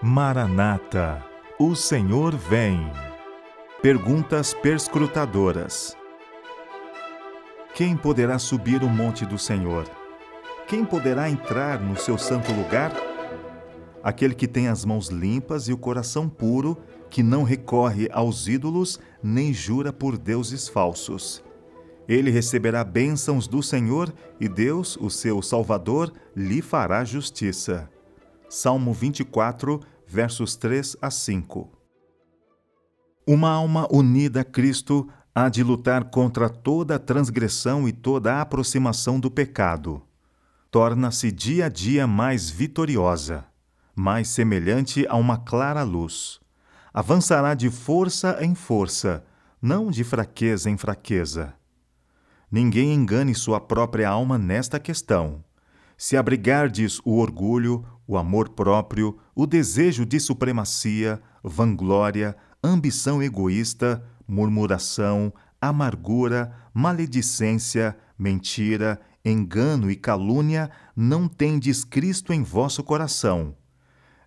Maranata, o Senhor vem. Perguntas perscrutadoras. Quem poderá subir o monte do Senhor? Quem poderá entrar no seu santo lugar? Aquele que tem as mãos limpas e o coração puro, que não recorre aos ídolos nem jura por deuses falsos. Ele receberá bênçãos do Senhor e Deus, o seu Salvador, lhe fará justiça. Salmo 24, versos 3 a 5. Uma alma unida a Cristo há de lutar contra toda transgressão e toda aproximação do pecado. Torna-se dia a dia mais vitoriosa, mais semelhante a uma clara luz. Avançará de força em força, não de fraqueza em fraqueza. Ninguém engane sua própria alma nesta questão. Se abrigardes o orgulho, o amor próprio, o desejo de supremacia, vanglória, ambição egoísta, murmuração, amargura, maledicência, mentira, engano e calúnia, não tendes Cristo em vosso coração.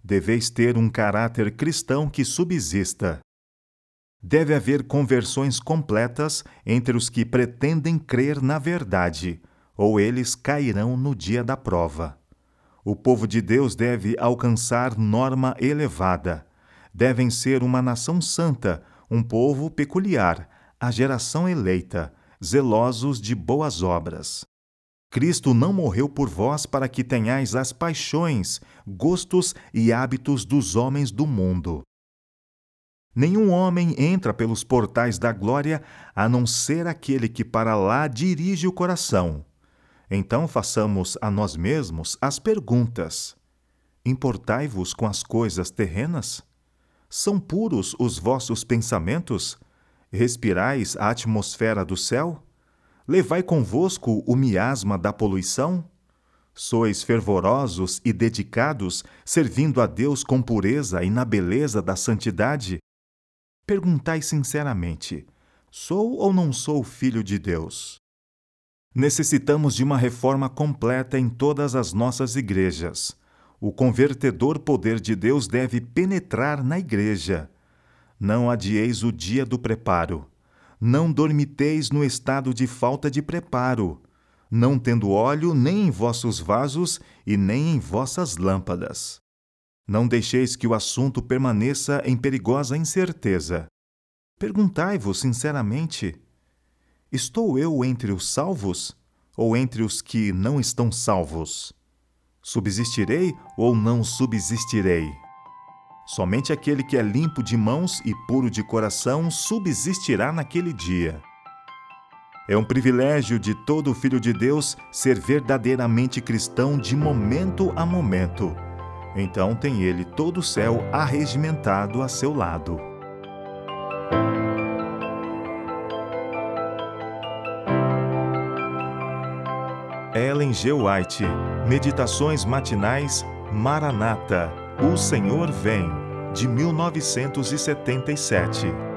Deveis ter um caráter cristão que subsista. Deve haver conversões completas entre os que pretendem crer na verdade, ou eles cairão no dia da prova. O povo de Deus deve alcançar norma elevada. Devem ser uma nação santa, um povo peculiar, a geração eleita, zelosos de boas obras. Cristo não morreu por vós para que tenhais as paixões, gostos e hábitos dos homens do mundo. Nenhum homem entra pelos portais da glória a não ser aquele que para lá dirige o coração. Então façamos a nós mesmos as perguntas: Importai-vos com as coisas terrenas? São puros os vossos pensamentos? Respirais a atmosfera do céu? Levai convosco o miasma da poluição? Sois fervorosos e dedicados, servindo a Deus com pureza e na beleza da santidade? Perguntai sinceramente: sou ou não sou filho de Deus? Necessitamos de uma reforma completa em todas as nossas igrejas. O convertedor poder de Deus deve penetrar na igreja. Não adieis o dia do preparo. Não dormiteis no estado de falta de preparo, não tendo óleo nem em vossos vasos e nem em vossas lâmpadas. Não deixeis que o assunto permaneça em perigosa incerteza. Perguntai-vos sinceramente: Estou eu entre os salvos ou entre os que não estão salvos? Subsistirei ou não subsistirei? Somente aquele que é limpo de mãos e puro de coração subsistirá naquele dia. É um privilégio de todo filho de Deus ser verdadeiramente cristão de momento a momento. Então tem ele todo o céu arregimentado a seu lado. Ellen G. White, Meditações Matinais, Maranata, O Senhor Vem, de 1977.